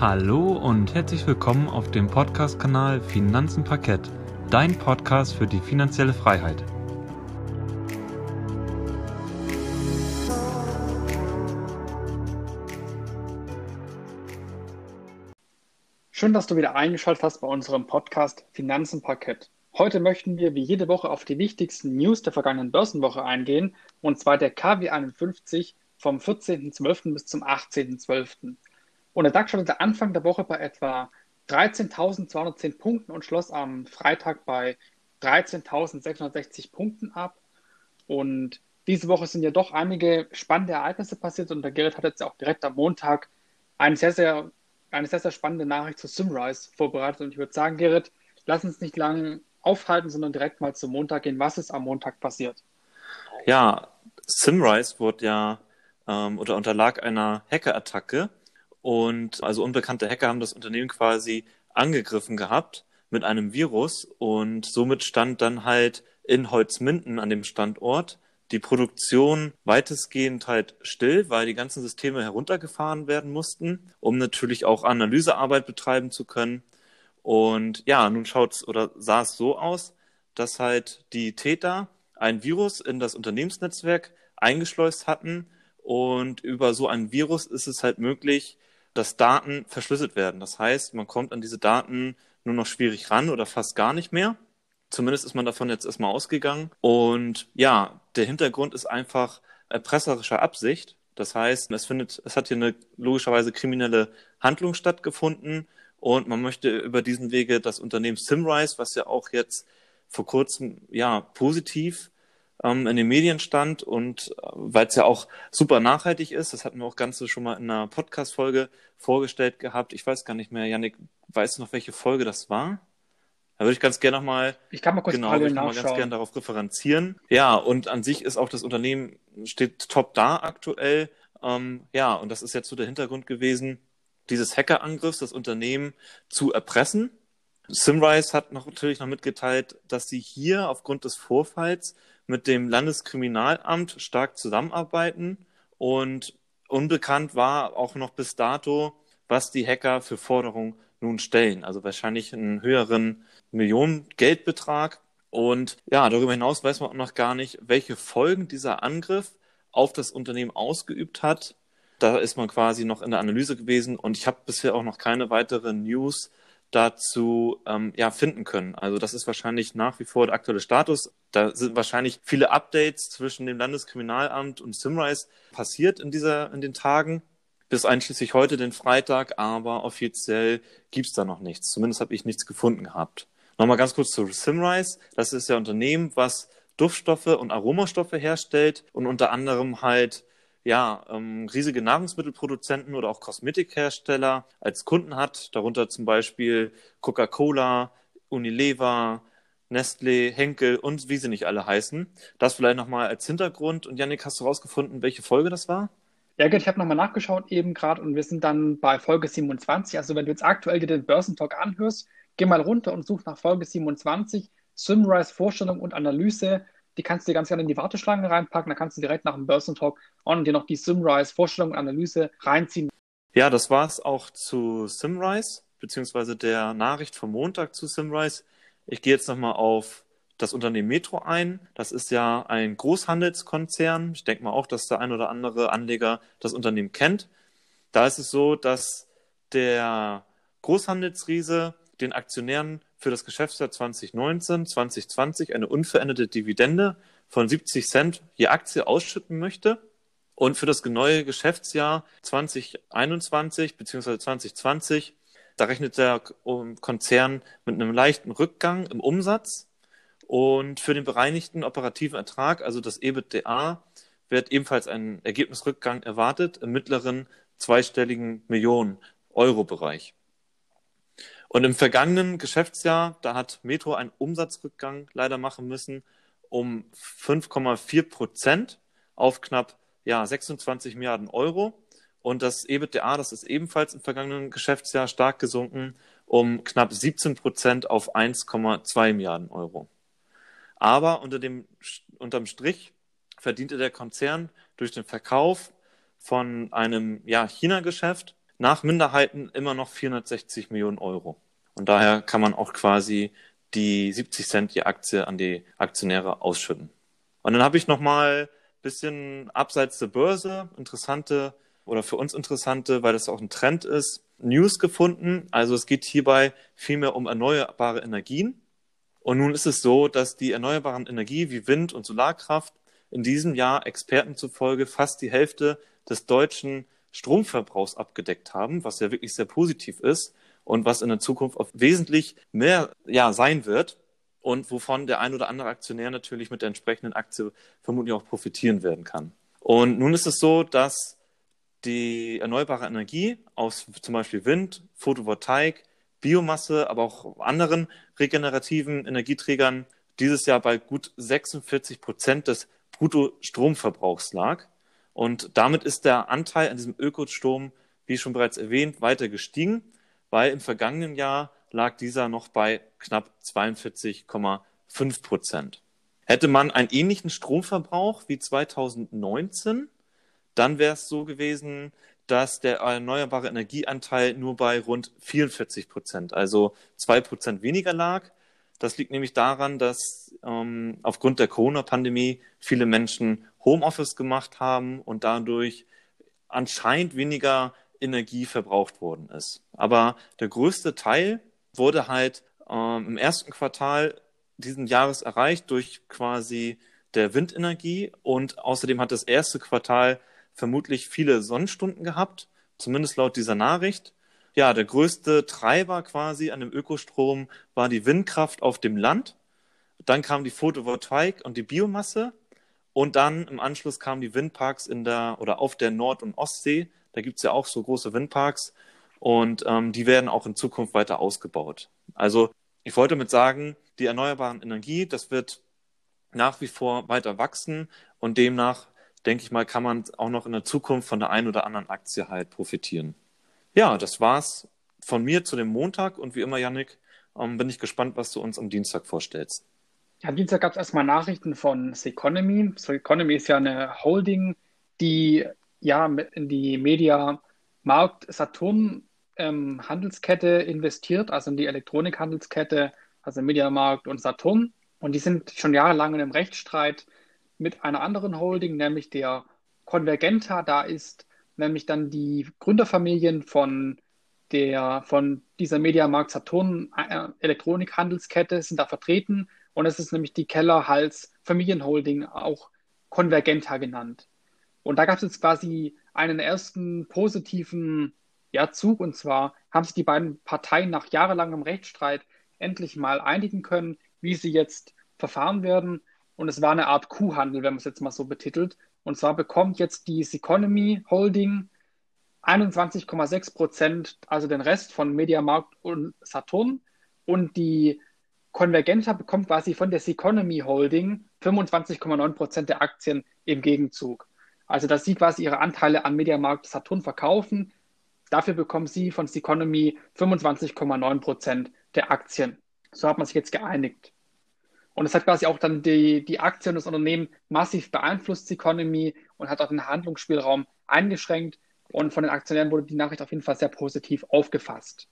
Hallo und herzlich willkommen auf dem Podcast-Kanal Finanzen Parkett, dein Podcast für die finanzielle Freiheit. Schön, dass du wieder eingeschaltet hast bei unserem Podcast Finanzen Parkett. Heute möchten wir wie jede Woche auf die wichtigsten News der vergangenen Börsenwoche eingehen, und zwar der KW51 vom 14.12. bis zum 18.12. Und der DAX startete Anfang der Woche bei etwa 13.210 Punkten und schloss am Freitag bei 13.660 Punkten ab. Und diese Woche sind ja doch einige spannende Ereignisse passiert und der Gerrit hat jetzt auch direkt am Montag eine sehr, sehr eine sehr, sehr spannende Nachricht zu Simrise vorbereitet. Und ich würde sagen, Gerrit, lass uns nicht lange aufhalten, sondern direkt mal zum Montag gehen. Was ist am Montag passiert? Ja, Simrise wurde ja ähm, oder unterlag einer Hackerattacke. Und also unbekannte Hacker haben das Unternehmen quasi angegriffen gehabt mit einem Virus und somit stand dann halt in Holzminden an dem Standort die Produktion weitestgehend halt still, weil die ganzen Systeme heruntergefahren werden mussten, um natürlich auch Analysearbeit betreiben zu können. Und ja, nun schaut's oder sah es so aus, dass halt die Täter ein Virus in das Unternehmensnetzwerk eingeschleust hatten und über so ein Virus ist es halt möglich, dass Daten verschlüsselt werden. Das heißt, man kommt an diese Daten nur noch schwierig ran oder fast gar nicht mehr. Zumindest ist man davon jetzt erstmal ausgegangen. Und ja, der Hintergrund ist einfach erpresserischer Absicht. Das heißt, es findet, es hat hier eine logischerweise kriminelle Handlung stattgefunden und man möchte über diesen Wege das Unternehmen Simrise, was ja auch jetzt vor kurzem ja positiv ähm, in den Medien stand und äh, weil es ja auch super nachhaltig ist, das hatten wir auch ganz schon mal in einer Podcast-Folge vorgestellt gehabt. Ich weiß gar nicht mehr, Janik, weißt du noch, welche Folge das war? Da würde ich ganz gerne nochmal, ich kann mal kurz genau, ich mal ganz gerne darauf referenzieren. Ja, und an sich ist auch das Unternehmen steht top da aktuell. Ähm, ja, und das ist jetzt so der Hintergrund gewesen, dieses Hackerangriffs das Unternehmen zu erpressen. Simrise hat noch, natürlich noch mitgeteilt, dass sie hier aufgrund des Vorfalls mit dem Landeskriminalamt stark zusammenarbeiten und unbekannt war auch noch bis dato, was die Hacker für Forderungen nun stellen. Also wahrscheinlich einen höheren Millionen-Geldbetrag. Und ja, darüber hinaus weiß man auch noch gar nicht, welche Folgen dieser Angriff auf das Unternehmen ausgeübt hat. Da ist man quasi noch in der Analyse gewesen und ich habe bisher auch noch keine weiteren News dazu ähm, ja, finden können. Also das ist wahrscheinlich nach wie vor der aktuelle Status. Da sind wahrscheinlich viele Updates zwischen dem Landeskriminalamt und Simrise passiert in dieser in den Tagen bis einschließlich heute, den Freitag, aber offiziell gibt's da noch nichts. Zumindest habe ich nichts gefunden gehabt. Nochmal ganz kurz zu Simrise. Das ist ja ein Unternehmen, was Duftstoffe und Aromastoffe herstellt und unter anderem halt ja, ähm, riesige Nahrungsmittelproduzenten oder auch Kosmetikhersteller als Kunden hat, darunter zum Beispiel Coca-Cola, Unilever, Nestle, Henkel und wie sie nicht alle heißen. Das vielleicht nochmal als Hintergrund. Und Yannick, hast du rausgefunden, welche Folge das war? Ja, ich habe nochmal nachgeschaut eben gerade und wir sind dann bei Folge 27. Also wenn du jetzt aktuell dir den Börsentalk anhörst, geh mal runter und such nach Folge 27, Simrise Vorstellung und Analyse. Die kannst du dir ganz gerne in die Warteschlange reinpacken. Da kannst du direkt nach dem Börsentalk und dir noch die Simrise Vorstellung und Analyse reinziehen. Ja, das war es auch zu Simrise, beziehungsweise der Nachricht vom Montag zu Simrise. Ich gehe jetzt nochmal auf das Unternehmen Metro ein. Das ist ja ein Großhandelskonzern. Ich denke mal auch, dass der ein oder andere Anleger das Unternehmen kennt. Da ist es so, dass der Großhandelsriese den Aktionären für das Geschäftsjahr 2019, 2020 eine unveränderte Dividende von 70 Cent je Aktie ausschütten möchte. Und für das neue Geschäftsjahr 2021 bzw. 2020, da rechnet der Konzern mit einem leichten Rückgang im Umsatz und für den bereinigten operativen Ertrag, also das EBITDA, wird ebenfalls ein Ergebnisrückgang erwartet im mittleren zweistelligen Millionen Euro Bereich. Und im vergangenen Geschäftsjahr, da hat Metro einen Umsatzrückgang leider machen müssen um 5,4 Prozent auf knapp ja, 26 Milliarden Euro. Und das EBITDA, das ist ebenfalls im vergangenen Geschäftsjahr stark gesunken um knapp 17 Prozent auf 1,2 Milliarden Euro. Aber unter dem, unterm Strich verdiente der Konzern durch den Verkauf von einem ja, China-Geschäft nach Minderheiten immer noch 460 Millionen Euro. Und daher kann man auch quasi die 70 Cent je Aktie an die Aktionäre ausschütten. Und dann habe ich nochmal ein bisschen abseits der Börse interessante oder für uns interessante, weil das auch ein Trend ist, News gefunden. Also es geht hierbei vielmehr um erneuerbare Energien. Und nun ist es so, dass die erneuerbaren Energie wie Wind- und Solarkraft in diesem Jahr Experten zufolge fast die Hälfte des deutschen Stromverbrauchs abgedeckt haben, was ja wirklich sehr positiv ist und was in der Zukunft auch wesentlich mehr ja, sein wird und wovon der ein oder andere Aktionär natürlich mit der entsprechenden Aktie vermutlich auch profitieren werden kann. Und nun ist es so, dass die erneuerbare Energie aus zum Beispiel Wind, Photovoltaik, Biomasse, aber auch anderen regenerativen Energieträgern dieses Jahr bei gut 46 Prozent des Bruttostromverbrauchs lag. Und damit ist der Anteil an diesem Ökostrom, wie schon bereits erwähnt, weiter gestiegen weil im vergangenen Jahr lag dieser noch bei knapp 42,5 Prozent. Hätte man einen ähnlichen Stromverbrauch wie 2019, dann wäre es so gewesen, dass der erneuerbare Energieanteil nur bei rund 44 Prozent, also zwei Prozent weniger lag. Das liegt nämlich daran, dass ähm, aufgrund der Corona-Pandemie viele Menschen Homeoffice gemacht haben und dadurch anscheinend weniger Energie verbraucht worden ist. Aber der größte Teil wurde halt ähm, im ersten Quartal diesen Jahres erreicht durch quasi der Windenergie und außerdem hat das erste Quartal vermutlich viele Sonnenstunden gehabt, zumindest laut dieser Nachricht. Ja, der größte Treiber quasi an dem Ökostrom war die Windkraft auf dem Land. Dann kam die Photovoltaik und die Biomasse und dann im Anschluss kamen die Windparks in der oder auf der Nord- und Ostsee, da gibt es ja auch so große Windparks und ähm, die werden auch in Zukunft weiter ausgebaut. Also ich wollte damit sagen, die erneuerbaren Energie, das wird nach wie vor weiter wachsen und demnach, denke ich mal, kann man auch noch in der Zukunft von der einen oder anderen Aktie halt profitieren. Ja, das war's von mir zu dem Montag und wie immer, Yannick, ähm, bin ich gespannt, was du uns am Dienstag vorstellst. Am Dienstag gab es erstmal Nachrichten von Seconomy. Seconomy ist ja eine Holding, die ja in die Media Markt Saturn ähm, Handelskette investiert, also in die Elektronikhandelskette, also Mediamarkt und Saturn. Und die sind schon jahrelang in einem Rechtsstreit mit einer anderen Holding, nämlich der Convergenta. Da ist nämlich dann die Gründerfamilien von der, von dieser Mediamarkt Saturn äh, Elektronikhandelskette sind da vertreten. Und es ist nämlich die Keller-Hals Familienholding, auch Convergenta genannt. Und da gab es jetzt quasi einen ersten positiven ja, Zug. Und zwar haben sich die beiden Parteien nach jahrelangem Rechtsstreit endlich mal einigen können, wie sie jetzt verfahren werden. Und es war eine Art Kuhhandel, wenn man es jetzt mal so betitelt. Und zwar bekommt jetzt die Seconomy Holding 21,6 Prozent, also den Rest von Mediamarkt und Saturn. Und die Convergenta bekommt quasi von der Seconomy Holding 25,9 Prozent der Aktien im Gegenzug. Also, dass sie quasi ihre Anteile an Mediamarkt Saturn verkaufen. Dafür bekommen sie von Seconomy 25,9 Prozent der Aktien. So hat man sich jetzt geeinigt. Und es hat quasi auch dann die, die Aktien des Unternehmens massiv beeinflusst, Seconomy, und hat auch den Handlungsspielraum eingeschränkt. Und von den Aktionären wurde die Nachricht auf jeden Fall sehr positiv aufgefasst.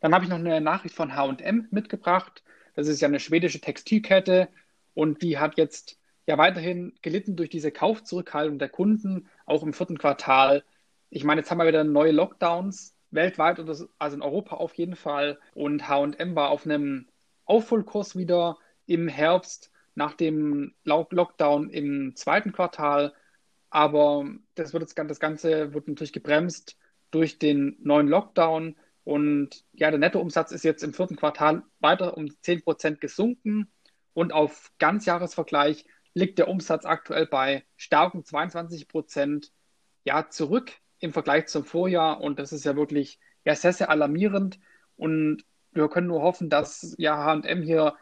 Dann habe ich noch eine Nachricht von HM mitgebracht. Das ist ja eine schwedische Textilkette und die hat jetzt ja weiterhin gelitten durch diese Kaufzurückhaltung der Kunden, auch im vierten Quartal. Ich meine, jetzt haben wir wieder neue Lockdowns weltweit, also in Europa auf jeden Fall. Und HM war auf einem Aufholkurs wieder im Herbst nach dem Lockdown im zweiten Quartal. Aber das, wird jetzt, das Ganze wird natürlich gebremst durch den neuen Lockdown. Und ja, der Nettoumsatz ist jetzt im vierten Quartal weiter um 10% gesunken. Und auf Ganzjahresvergleich liegt der Umsatz aktuell bei starken 22 Prozent ja, zurück im Vergleich zum Vorjahr. Und das ist ja wirklich ja, sehr, sehr alarmierend. Und wir können nur hoffen, dass ja HM hier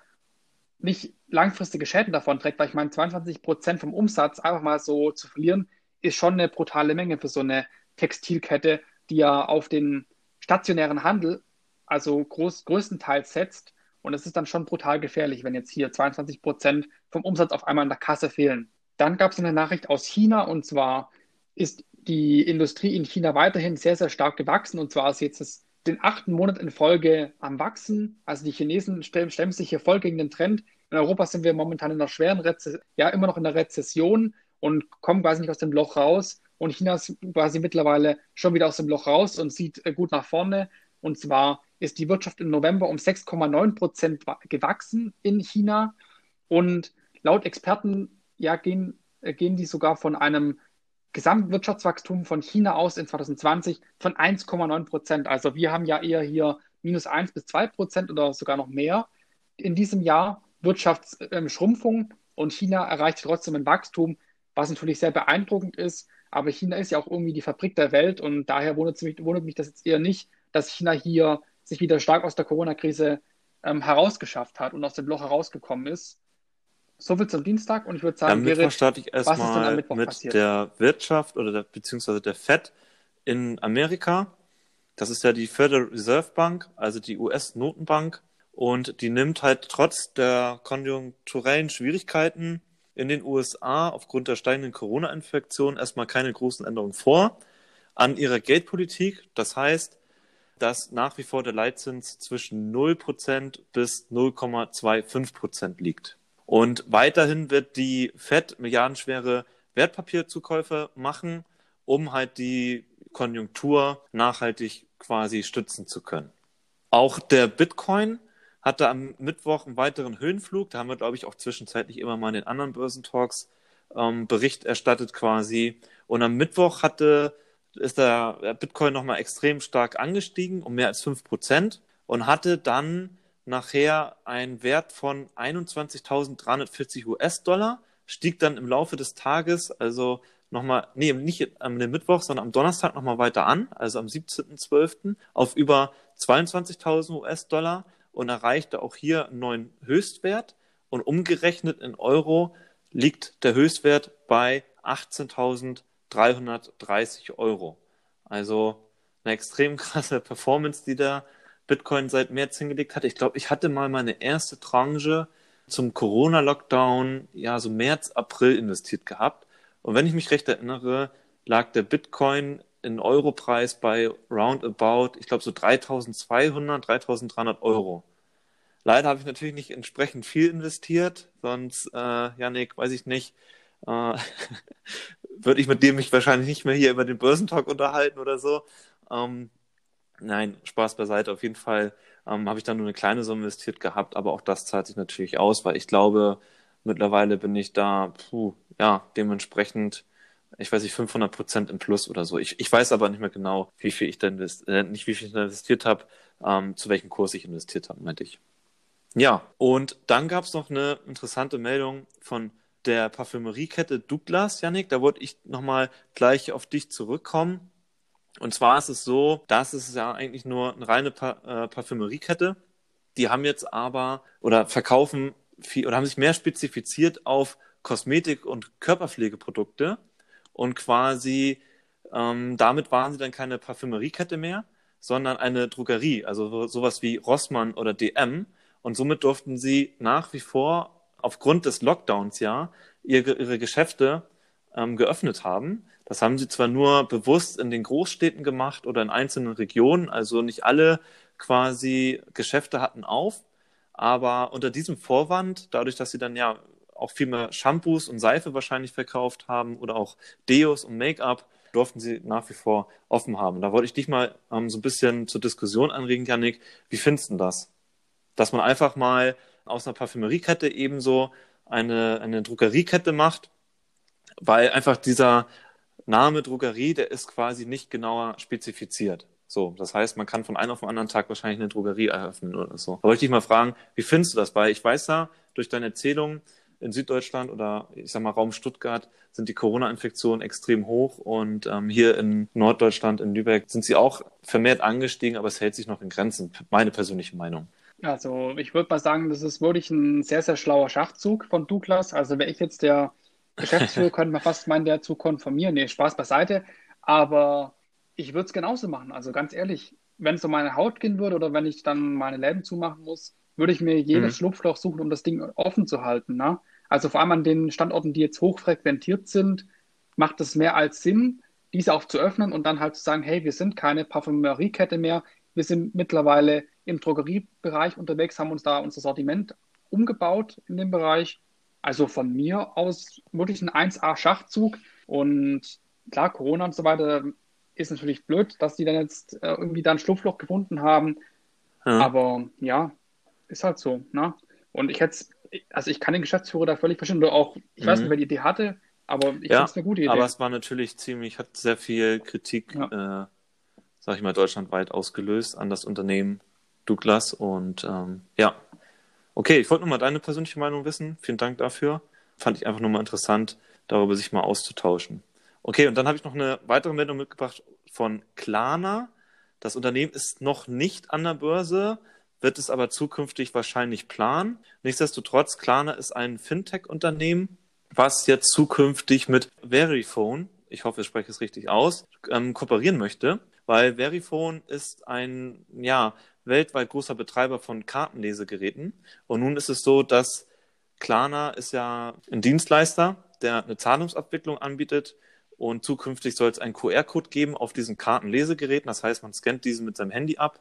nicht langfristige Schäden davon trägt, weil ich meine, 22 Prozent vom Umsatz einfach mal so zu verlieren, ist schon eine brutale Menge für so eine Textilkette, die ja auf den stationären Handel, also groß, größtenteils setzt. Und es ist dann schon brutal gefährlich, wenn jetzt hier 22 Prozent vom Umsatz auf einmal in der Kasse fehlen. Dann gab es eine Nachricht aus China und zwar ist die Industrie in China weiterhin sehr, sehr stark gewachsen. Und zwar ist jetzt das, den achten Monat in Folge am Wachsen. Also die Chinesen stemmen sich hier voll gegen den Trend. In Europa sind wir momentan in einer schweren Rezession, ja, immer noch in der Rezession und kommen quasi nicht aus dem Loch raus. Und China ist quasi mittlerweile schon wieder aus dem Loch raus und sieht äh, gut nach vorne. Und zwar ist die Wirtschaft im November um 6,9 Prozent gewachsen in China. Und laut Experten ja, gehen, äh, gehen die sogar von einem Gesamtwirtschaftswachstum von China aus in 2020 von 1,9 Prozent. Also wir haben ja eher hier minus 1 bis 2 Prozent oder sogar noch mehr in diesem Jahr Wirtschaftsschrumpfung und China erreicht trotzdem ein Wachstum, was natürlich sehr beeindruckend ist. Aber China ist ja auch irgendwie die Fabrik der Welt und daher wundert mich, wundert mich das jetzt eher nicht, dass China hier sich wieder stark aus der Corona-Krise ähm, herausgeschafft hat und aus dem Loch herausgekommen ist. Soviel zum Dienstag und ich würde sagen, am Mittwoch starte ich erstmal mit passiert? der Wirtschaft oder der, beziehungsweise der Fed in Amerika. Das ist ja die Federal Reserve Bank, also die US-Notenbank. Und die nimmt halt trotz der konjunkturellen Schwierigkeiten in den USA aufgrund der steigenden Corona-Infektion erstmal keine großen Änderungen vor an ihrer Geldpolitik. Das heißt, dass nach wie vor der Leitzins zwischen 0% bis 0,25% liegt. Und weiterhin wird die Fed milliardenschwere Wertpapierzukäufe machen, um halt die Konjunktur nachhaltig quasi stützen zu können. Auch der Bitcoin hatte am Mittwoch einen weiteren Höhenflug. Da haben wir, glaube ich, auch zwischenzeitlich immer mal in den anderen Börsentalks ähm, Bericht erstattet quasi. Und am Mittwoch hatte, ist der Bitcoin nochmal extrem stark angestiegen, um mehr als 5 Prozent und hatte dann nachher einen Wert von 21.340 US-Dollar, stieg dann im Laufe des Tages, also nochmal, nee, nicht am Mittwoch, sondern am Donnerstag nochmal weiter an, also am 17.12. auf über 22.000 US-Dollar und erreichte auch hier einen neuen Höchstwert und umgerechnet in Euro liegt der Höchstwert bei 18.330 Euro. Also eine extrem krasse Performance, die da Bitcoin seit März hingelegt hat. Ich glaube, ich hatte mal meine erste Tranche zum Corona-Lockdown, ja, so März, April investiert gehabt. Und wenn ich mich recht erinnere, lag der Bitcoin in Europreis bei roundabout, ich glaube, so 3200, 3300 Euro. Leider habe ich natürlich nicht entsprechend viel investiert, sonst, äh, Janik, weiß ich nicht, äh, würde ich mit dem mich wahrscheinlich nicht mehr hier über den Börsentalk unterhalten oder so. Ähm, Nein, Spaß beiseite. Auf jeden Fall ähm, habe ich da nur eine kleine Summe investiert gehabt, aber auch das zahlt sich natürlich aus, weil ich glaube, mittlerweile bin ich da, puh, ja, dementsprechend, ich weiß nicht, 500 Prozent im Plus oder so. Ich, ich weiß aber nicht mehr genau, wie viel ich da investiert, äh, nicht wie viel ich da investiert habe, ähm, zu welchem Kurs ich investiert habe, meinte ich. Ja, und dann gab es noch eine interessante Meldung von der Parfümeriekette Douglas, Yannick. Da wollte ich nochmal gleich auf dich zurückkommen. Und zwar ist es so, das ist ja eigentlich nur eine reine pa äh, Parfümeriekette. Die haben jetzt aber oder verkaufen viel oder haben sich mehr spezifiziert auf Kosmetik- und Körperpflegeprodukte und quasi ähm, damit waren sie dann keine Parfümeriekette mehr, sondern eine Drogerie, also sowas wie Rossmann oder DM. Und somit durften sie nach wie vor aufgrund des Lockdowns ja ihre, ihre Geschäfte ähm, geöffnet haben. Das haben sie zwar nur bewusst in den Großstädten gemacht oder in einzelnen Regionen, also nicht alle quasi Geschäfte hatten auf, aber unter diesem Vorwand, dadurch, dass sie dann ja auch viel mehr Shampoos und Seife wahrscheinlich verkauft haben oder auch Deos und Make-up, durften sie nach wie vor offen haben. Da wollte ich dich mal ähm, so ein bisschen zur Diskussion anregen, Janik. Wie findest du das? Dass man einfach mal aus einer Parfümeriekette ebenso eine, eine Drogeriekette macht, weil einfach dieser Name Drogerie, der ist quasi nicht genauer spezifiziert. So, das heißt, man kann von einem auf den anderen Tag wahrscheinlich eine Drogerie eröffnen oder so. Da wollte ich dich mal fragen, wie findest du das? Weil ich weiß ja, durch deine Erzählung in Süddeutschland oder ich sag mal Raum Stuttgart sind die Corona-Infektionen extrem hoch und ähm, hier in Norddeutschland, in Lübeck, sind sie auch vermehrt angestiegen, aber es hält sich noch in Grenzen. Meine persönliche Meinung. Also ich würde mal sagen, das ist wirklich ein sehr, sehr schlauer Schachzug von Douglas. Also wäre ich jetzt der Geschäftsführer könnte man fast meinen, der zu konformieren. Nee, Spaß beiseite. Aber ich würde es genauso machen. Also ganz ehrlich, wenn es um meine Haut gehen würde oder wenn ich dann meine Läden zumachen muss, würde ich mir jedes mhm. Schlupfloch suchen, um das Ding offen zu halten. Ne? Also vor allem an den Standorten, die jetzt hochfrequentiert sind, macht es mehr als Sinn. diese auch zu öffnen und dann halt zu sagen, hey, wir sind keine Parfümeriekette mehr, wir sind mittlerweile im Drogeriebereich unterwegs, haben uns da unser Sortiment umgebaut in dem Bereich. Also von mir aus wirklich ein 1A-Schachzug. Und klar, Corona und so weiter ist natürlich blöd, dass die dann jetzt äh, irgendwie dann Schlupfloch gefunden haben. Ja. Aber ja, ist halt so. Ne? Und ich hätte also ich kann den Geschäftsführer da völlig verstehen. Oder auch, ich mhm. weiß nicht, wer die Idee hatte, aber ich ja, finde es eine gute Idee. Aber es war natürlich ziemlich, hat sehr viel Kritik, ja. äh, sag ich mal, deutschlandweit ausgelöst an das Unternehmen Douglas. Und ähm, ja, okay, ich wollte nur mal deine persönliche Meinung wissen. Vielen Dank dafür. Fand ich einfach nur mal interessant, darüber sich mal auszutauschen. Okay, und dann habe ich noch eine weitere Meldung mitgebracht von Klarna. Das Unternehmen ist noch nicht an der Börse, wird es aber zukünftig wahrscheinlich planen. Nichtsdestotrotz, Klarna ist ein Fintech-Unternehmen, was jetzt zukünftig mit Verifone, ich hoffe, ich spreche es richtig aus, ähm, kooperieren möchte, weil Verifone ist ein, ja, weltweit großer Betreiber von Kartenlesegeräten. Und nun ist es so, dass Klarna ist ja ein Dienstleister, der eine Zahlungsabwicklung anbietet. Und zukünftig soll es einen QR-Code geben auf diesen Kartenlesegeräten. Das heißt, man scannt diesen mit seinem Handy ab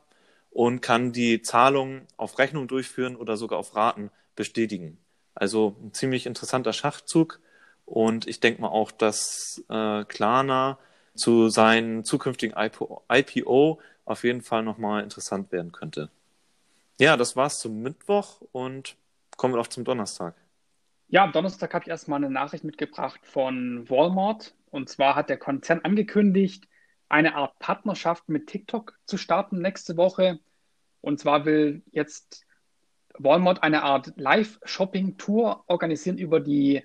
und kann die Zahlung auf Rechnung durchführen oder sogar auf Raten bestätigen. Also ein ziemlich interessanter Schachzug und ich denke mal auch, dass äh, Klarna zu seinem zukünftigen IPO, IPO auf jeden Fall nochmal interessant werden könnte. Ja, das war's zum Mittwoch und kommen wir auch zum Donnerstag. Ja, am Donnerstag habe ich erstmal eine Nachricht mitgebracht von Walmart. Und zwar hat der Konzern angekündigt, eine Art Partnerschaft mit TikTok zu starten nächste Woche. Und zwar will jetzt Walmart eine Art Live-Shopping-Tour organisieren über die,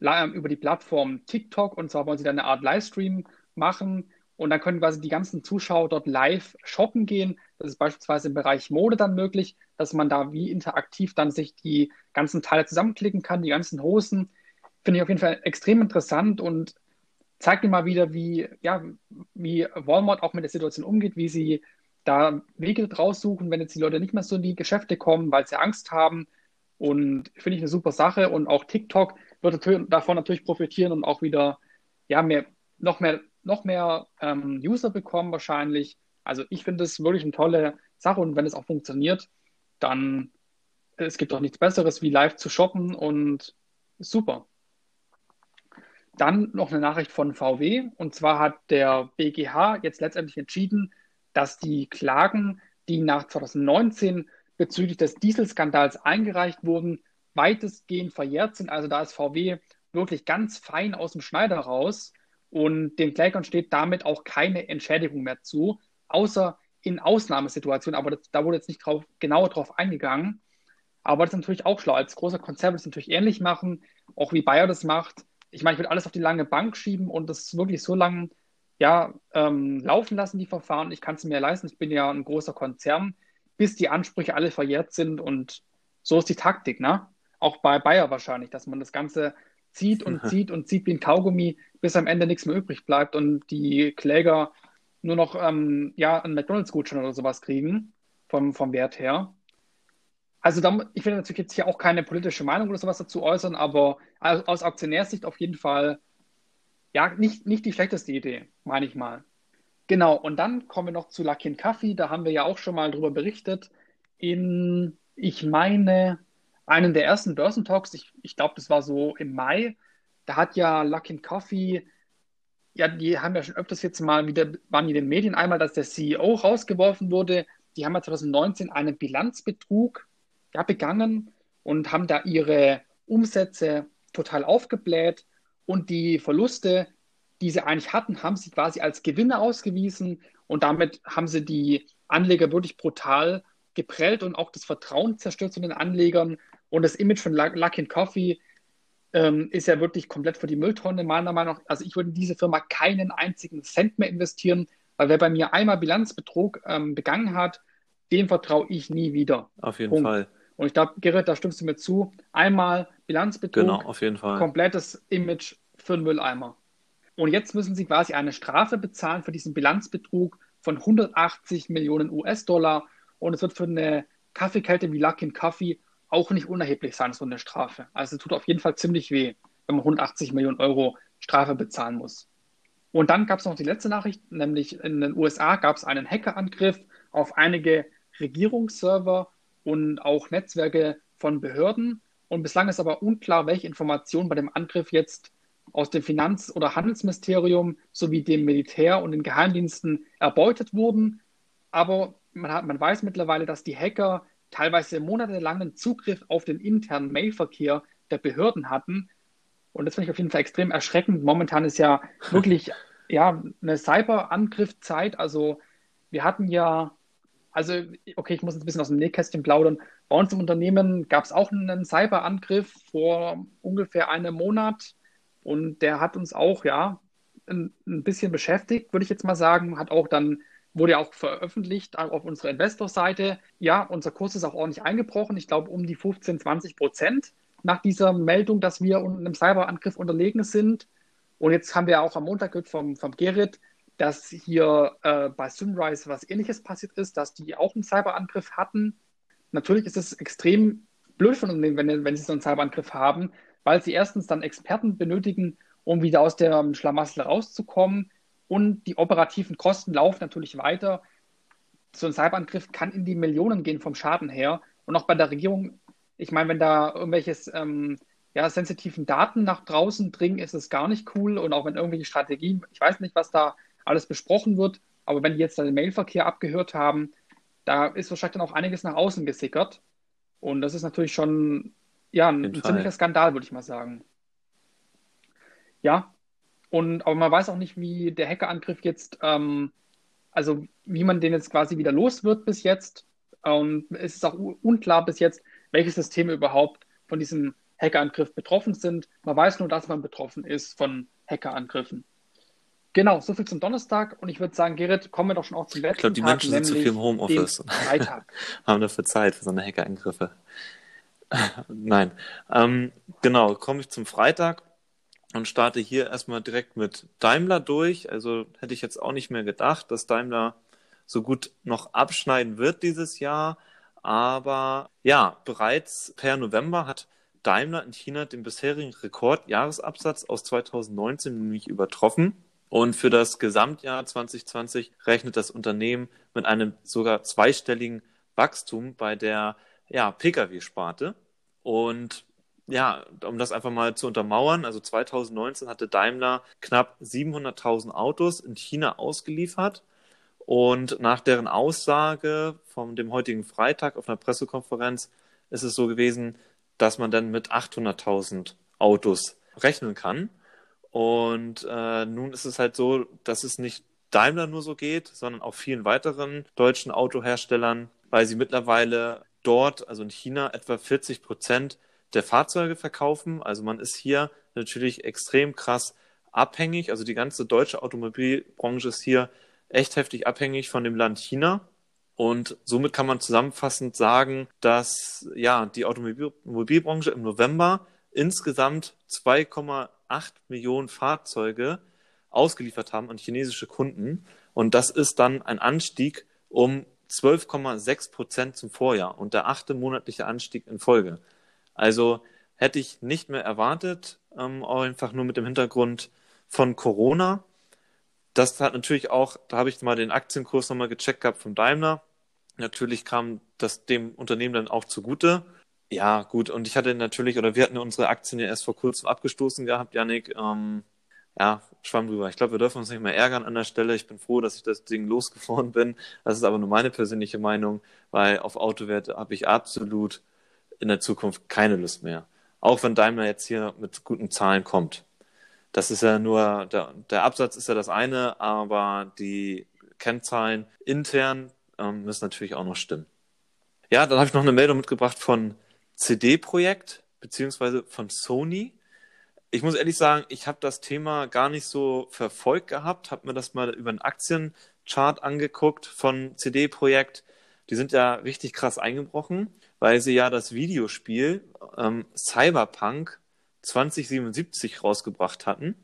über die Plattform TikTok. Und zwar wollen sie dann eine Art Livestream machen. Und dann können quasi die ganzen Zuschauer dort live shoppen gehen. Das ist beispielsweise im Bereich Mode dann möglich, dass man da wie interaktiv dann sich die ganzen Teile zusammenklicken kann, die ganzen Hosen. Finde ich auf jeden Fall extrem interessant und zeigt mir mal wieder, wie, ja, wie Walmart auch mit der Situation umgeht, wie sie da Wege draus suchen, wenn jetzt die Leute nicht mehr so in die Geschäfte kommen, weil sie Angst haben. Und finde ich eine super Sache. Und auch TikTok wird davon natürlich profitieren und auch wieder ja, mehr, noch mehr, noch mehr ähm, User bekommen wahrscheinlich. Also ich finde es wirklich eine tolle Sache und wenn es auch funktioniert, dann es gibt doch nichts Besseres, wie live zu shoppen und super. Dann noch eine Nachricht von VW und zwar hat der BGH jetzt letztendlich entschieden, dass die Klagen, die nach 2019 bezüglich des Dieselskandals eingereicht wurden, weitestgehend verjährt sind. Also da ist VW wirklich ganz fein aus dem Schneider raus und den Klägern steht damit auch keine Entschädigung mehr zu, außer in Ausnahmesituationen. Aber das, da wurde jetzt nicht drauf, genauer drauf eingegangen. Aber das ist natürlich auch schlau. Als großer Konzern wird es natürlich ähnlich machen, auch wie Bayer das macht. Ich meine, ich würde alles auf die lange Bank schieben und das wirklich so lange ja, ähm, laufen lassen, die Verfahren. Ich kann es mir leisten, ich bin ja ein großer Konzern, bis die Ansprüche alle verjährt sind. Und so ist die Taktik, ne? Auch bei Bayer wahrscheinlich, dass man das Ganze zieht und zieht und zieht wie ein Kaugummi, bis am Ende nichts mehr übrig bleibt und die Kläger nur noch ähm, ja, einen McDonalds-Gutschein oder sowas kriegen, vom, vom Wert her. Also da, ich will natürlich jetzt hier auch keine politische Meinung oder sowas dazu äußern, aber aus Aktionärsicht auf jeden Fall ja, nicht, nicht die schlechteste Idee, meine ich mal. Genau, und dann kommen wir noch zu Luckin Coffee. Da haben wir ja auch schon mal drüber berichtet. In, ich meine, einen der ersten Börsentalks, ich, ich glaube, das war so im Mai, da hat ja Luckin Coffee, ja, die haben ja schon öfters jetzt mal wieder, waren in den Medien einmal, dass der CEO rausgeworfen wurde. Die haben ja 2019 einen Bilanzbetrug ja, begangen und haben da ihre Umsätze total aufgebläht und die Verluste, die sie eigentlich hatten, haben sie quasi als Gewinne ausgewiesen und damit haben sie die Anleger wirklich brutal geprellt und auch das Vertrauen zerstört zu den Anlegern und das Image von Luckin Coffee ähm, ist ja wirklich komplett für die Mülltonne, meiner Meinung nach. Also ich würde in diese Firma keinen einzigen Cent mehr investieren, weil wer bei mir einmal Bilanzbetrug ähm, begangen hat, dem vertraue ich nie wieder. Auf jeden Punkt. Fall. Und ich glaube, Gerrit, da stimmst du mir zu. Einmal Bilanzbetrug, genau, auf jeden Fall. komplettes Image für den Mülleimer. Und jetzt müssen sie quasi eine Strafe bezahlen für diesen Bilanzbetrug von 180 Millionen US-Dollar. Und es wird für eine Kaffeekälte wie Luckin Coffee auch nicht unerheblich sein, so eine Strafe. Also es tut auf jeden Fall ziemlich weh, wenn man 180 Millionen Euro Strafe bezahlen muss. Und dann gab es noch die letzte Nachricht, nämlich in den USA gab es einen Hackerangriff auf einige Regierungsserver und auch Netzwerke von Behörden. Und bislang ist aber unklar, welche Informationen bei dem Angriff jetzt aus dem Finanz- oder Handelsministerium sowie dem Militär und den Geheimdiensten erbeutet wurden. Aber man, hat, man weiß mittlerweile, dass die Hacker teilweise monatelangen Zugriff auf den internen Mailverkehr der Behörden hatten. Und das finde ich auf jeden Fall extrem erschreckend. Momentan ist ja wirklich ja, eine Cyberangriffzeit. Also wir hatten ja, also okay, ich muss ein bisschen aus dem Nähkästchen plaudern. Bei uns im Unternehmen gab es auch einen Cyberangriff vor ungefähr einem Monat. Und der hat uns auch, ja, ein, ein bisschen beschäftigt, würde ich jetzt mal sagen. Hat auch dann wurde ja auch veröffentlicht auf unserer Investor-Seite. Ja, unser Kurs ist auch ordentlich eingebrochen. Ich glaube, um die 15, 20 Prozent nach dieser Meldung, dass wir einem Cyberangriff unterlegen sind. Und jetzt haben wir auch am Montag gehört vom, vom Gerrit, dass hier äh, bei Sunrise was ähnliches passiert ist, dass die auch einen Cyberangriff hatten. Natürlich ist es extrem blöd von Unternehmen, wenn, wenn sie so einen Cyberangriff haben, weil sie erstens dann Experten benötigen, um wieder aus dem Schlamassel rauszukommen und die operativen Kosten laufen natürlich weiter. So ein Cyberangriff kann in die Millionen gehen vom Schaden her. Und auch bei der Regierung, ich meine, wenn da irgendwelches ähm, ja, sensitiven Daten nach draußen dringen, ist es gar nicht cool. Und auch wenn irgendwelche Strategien, ich weiß nicht, was da alles besprochen wird, aber wenn die jetzt den Mailverkehr abgehört haben, da ist wahrscheinlich dann auch einiges nach außen gesickert. Und das ist natürlich schon ja, ein, ein ziemlicher Skandal, würde ich mal sagen. Ja, und, aber man weiß auch nicht, wie der Hackerangriff jetzt, ähm, also wie man den jetzt quasi wieder los wird bis jetzt. Und es ist auch unklar bis jetzt, welche Systeme überhaupt von diesem Hackerangriff betroffen sind. Man weiß nur, dass man betroffen ist von Hackerangriffen. Genau, so viel zum Donnerstag. Und ich würde sagen, Gerrit, kommen wir doch schon auch zum letzten Ich glaube, die Menschen sind zu viel im Homeoffice. Haben dafür Zeit für so eine Hackerangriffe. Nein. Ähm, genau, komme ich zum Freitag und starte hier erstmal direkt mit Daimler durch. Also hätte ich jetzt auch nicht mehr gedacht, dass Daimler so gut noch abschneiden wird dieses Jahr. Aber ja, bereits per November hat Daimler in China den bisherigen Rekordjahresabsatz aus 2019 nämlich übertroffen. Und für das Gesamtjahr 2020 rechnet das Unternehmen mit einem sogar zweistelligen Wachstum bei der ja, Pkw-Sparte. Und ja, um das einfach mal zu untermauern, also 2019 hatte Daimler knapp 700.000 Autos in China ausgeliefert. Und nach deren Aussage von dem heutigen Freitag auf einer Pressekonferenz ist es so gewesen, dass man dann mit 800.000 Autos rechnen kann. Und äh, nun ist es halt so, dass es nicht Daimler nur so geht, sondern auch vielen weiteren deutschen Autoherstellern, weil sie mittlerweile dort, also in China, etwa 40 Prozent der Fahrzeuge verkaufen. Also man ist hier natürlich extrem krass abhängig. Also die ganze deutsche Automobilbranche ist hier echt heftig abhängig von dem Land China. Und somit kann man zusammenfassend sagen, dass ja die Automobilbranche im November insgesamt 2,8 Millionen Fahrzeuge ausgeliefert haben an chinesische Kunden. Und das ist dann ein Anstieg um 12,6 Prozent zum Vorjahr und der achte monatliche Anstieg in Folge. Also hätte ich nicht mehr erwartet, ähm, einfach nur mit dem Hintergrund von Corona. Das hat natürlich auch, da habe ich mal den Aktienkurs nochmal gecheckt gehabt von Daimler. Natürlich kam das dem Unternehmen dann auch zugute. Ja, gut, und ich hatte natürlich, oder wir hatten unsere Aktien ja erst vor kurzem abgestoßen gehabt, Janik. Ähm, ja, schwamm drüber. Ich glaube, wir dürfen uns nicht mehr ärgern an der Stelle. Ich bin froh, dass ich das Ding losgeworden bin. Das ist aber nur meine persönliche Meinung, weil auf Autowerte habe ich absolut in der Zukunft keine Lust mehr. Auch wenn Daimler jetzt hier mit guten Zahlen kommt. Das ist ja nur, der, der Absatz ist ja das eine, aber die Kennzahlen intern ähm, müssen natürlich auch noch stimmen. Ja, dann habe ich noch eine Meldung mitgebracht von CD-Projekt, beziehungsweise von Sony. Ich muss ehrlich sagen, ich habe das Thema gar nicht so verfolgt gehabt, habe mir das mal über einen Aktienchart angeguckt von CD-Projekt. Die sind ja richtig krass eingebrochen weil sie ja das Videospiel ähm, Cyberpunk 2077 rausgebracht hatten.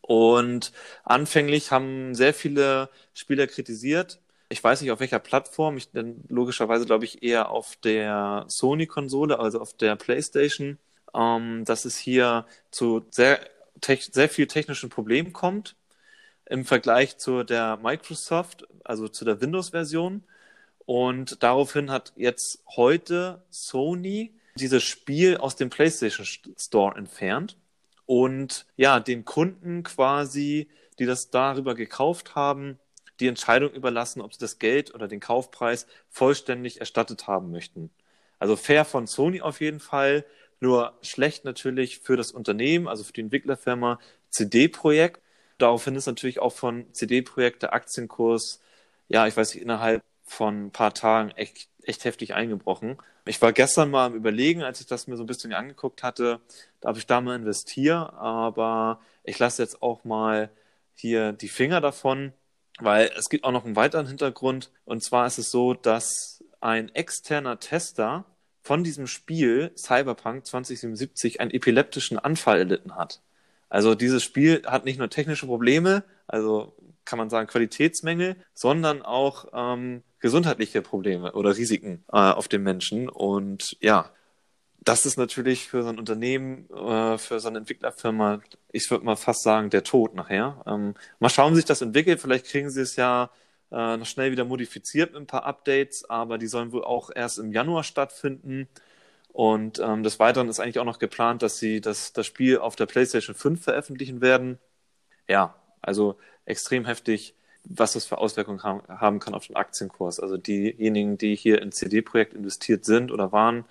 Und anfänglich haben sehr viele Spieler kritisiert. Ich weiß nicht auf welcher Plattform, ich denn logischerweise glaube ich eher auf der Sony-Konsole, also auf der PlayStation, ähm, dass es hier zu sehr, sehr viel technischen Problemen kommt. im Vergleich zu der Microsoft, also zu der Windows-Version. Und daraufhin hat jetzt heute Sony dieses Spiel aus dem PlayStation Store entfernt und ja, den Kunden quasi, die das darüber gekauft haben, die Entscheidung überlassen, ob sie das Geld oder den Kaufpreis vollständig erstattet haben möchten. Also fair von Sony auf jeden Fall, nur schlecht natürlich für das Unternehmen, also für die Entwicklerfirma CD-Projekt. Daraufhin ist natürlich auch von CD-Projekt der Aktienkurs, ja, ich weiß nicht, innerhalb von ein paar Tagen echt, echt heftig eingebrochen. Ich war gestern mal am Überlegen, als ich das mir so ein bisschen angeguckt hatte, ob ich da mal investiere, aber ich lasse jetzt auch mal hier die Finger davon, weil es gibt auch noch einen weiteren Hintergrund. Und zwar ist es so, dass ein externer Tester von diesem Spiel Cyberpunk 2077 einen epileptischen Anfall erlitten hat. Also dieses Spiel hat nicht nur technische Probleme, also kann man sagen Qualitätsmängel, sondern auch ähm, gesundheitliche Probleme oder Risiken äh, auf den Menschen. Und ja, das ist natürlich für so ein Unternehmen, äh, für so eine Entwicklerfirma, ich würde mal fast sagen, der Tod nachher. Ähm, mal schauen, wie sich das entwickelt. Vielleicht kriegen sie es ja äh, noch schnell wieder modifiziert mit ein paar Updates, aber die sollen wohl auch erst im Januar stattfinden. Und ähm, des Weiteren ist eigentlich auch noch geplant, dass sie das, das Spiel auf der PlayStation 5 veröffentlichen werden. Ja, also extrem heftig, was das für Auswirkungen haben, haben kann auf den Aktienkurs. Also diejenigen, die hier in CD-Projekt investiert sind oder waren,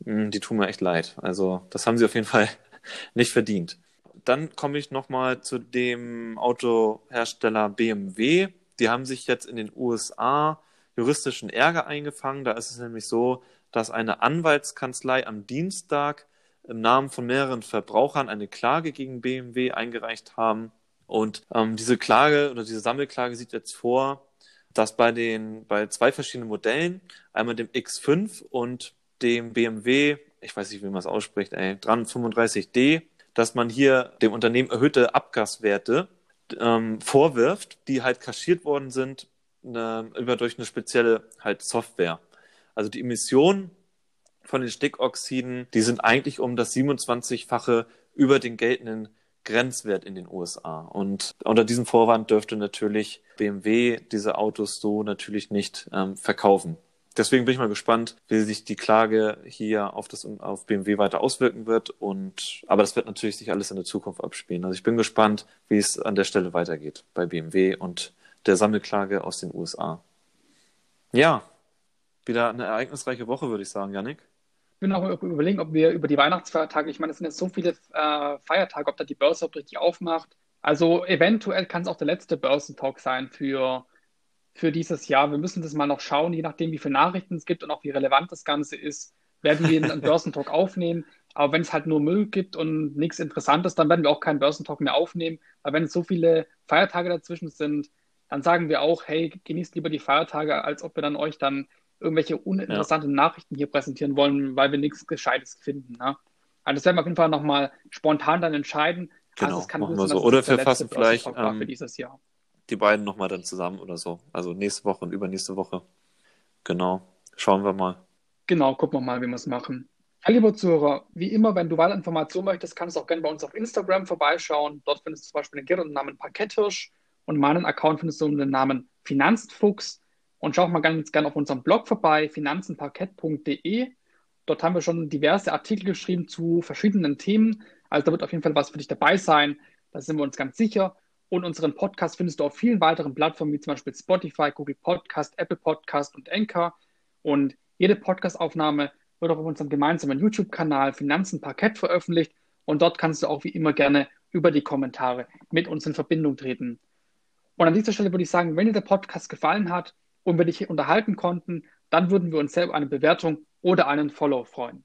die tun mir echt leid. Also das haben sie auf jeden Fall nicht verdient. Dann komme ich nochmal zu dem Autohersteller BMW die haben sich jetzt in den USA juristischen Ärger eingefangen. Da ist es nämlich so, dass eine Anwaltskanzlei am Dienstag im Namen von mehreren Verbrauchern eine Klage gegen BMW eingereicht haben. Und ähm, diese Klage oder diese Sammelklage sieht jetzt vor, dass bei den bei zwei verschiedenen Modellen, einmal dem X5 und dem BMW, ich weiß nicht, wie man es ausspricht, ey, 335D, dass man hier dem Unternehmen erhöhte Abgaswerte ähm, vorwirft, die halt kaschiert worden sind äh, über durch eine spezielle halt Software. Also die Emissionen von den Stickoxiden, die sind eigentlich um das 27-fache über den geltenden Grenzwert in den USA. Und unter diesem Vorwand dürfte natürlich BMW diese Autos so natürlich nicht ähm, verkaufen deswegen bin ich mal gespannt, wie sich die Klage hier auf das auf BMW weiter auswirken wird. Und aber das wird natürlich sich alles in der Zukunft abspielen. Also ich bin gespannt, wie es an der Stelle weitergeht bei BMW und der Sammelklage aus den USA. Ja, wieder eine ereignisreiche Woche, würde ich sagen, Janik. Ich bin auch überlegen, ob wir über die Weihnachtsfeiertage, ich meine, es sind jetzt so viele äh, Feiertage, ob da die Börse auch richtig aufmacht. Also eventuell kann es auch der letzte Börsentalk sein für für dieses Jahr. Wir müssen das mal noch schauen, je nachdem, wie viele Nachrichten es gibt und auch wie relevant das Ganze ist, werden wir einen Börsentalk aufnehmen. Aber wenn es halt nur Müll gibt und nichts Interessantes, dann werden wir auch keinen Börsentalk mehr aufnehmen. Weil wenn so viele Feiertage dazwischen sind, dann sagen wir auch, hey, genießt lieber die Feiertage, als ob wir dann euch dann irgendwelche uninteressanten ja. Nachrichten hier präsentieren wollen, weil wir nichts Gescheites finden. Ne? Also das werden wir auf jeden Fall nochmal spontan dann entscheiden. Genau, also es kann machen wir so. Oder wir fassen vielleicht ähm, für dieses Jahr die beiden nochmal dann zusammen oder so. Also nächste Woche und übernächste Woche. Genau. Schauen wir mal. Genau, gucken wir mal, wie wir es machen. Ja, lieber Zuhörer, wie immer, wenn du weitere Informationen möchtest, kannst du auch gerne bei uns auf Instagram vorbeischauen. Dort findest du zum Beispiel den Gerd unter dem Namen Parketthirsch und meinen Account findest du unter dem Namen Finanzfuchs. Und schau auch mal ganz gerne auf unserem Blog vorbei, finanzenparkett.de. Dort haben wir schon diverse Artikel geschrieben zu verschiedenen Themen. Also da wird auf jeden Fall was für dich dabei sein. Da sind wir uns ganz sicher. Und unseren Podcast findest du auf vielen weiteren Plattformen, wie zum Beispiel Spotify, Google Podcast, Apple Podcast und Anchor. Und jede Podcastaufnahme wird auch auf unserem gemeinsamen YouTube-Kanal Finanzen Parkett veröffentlicht. Und dort kannst du auch wie immer gerne über die Kommentare mit uns in Verbindung treten. Und an dieser Stelle würde ich sagen, wenn dir der Podcast gefallen hat und wir dich unterhalten konnten, dann würden wir uns selber eine Bewertung oder einen Follow freuen.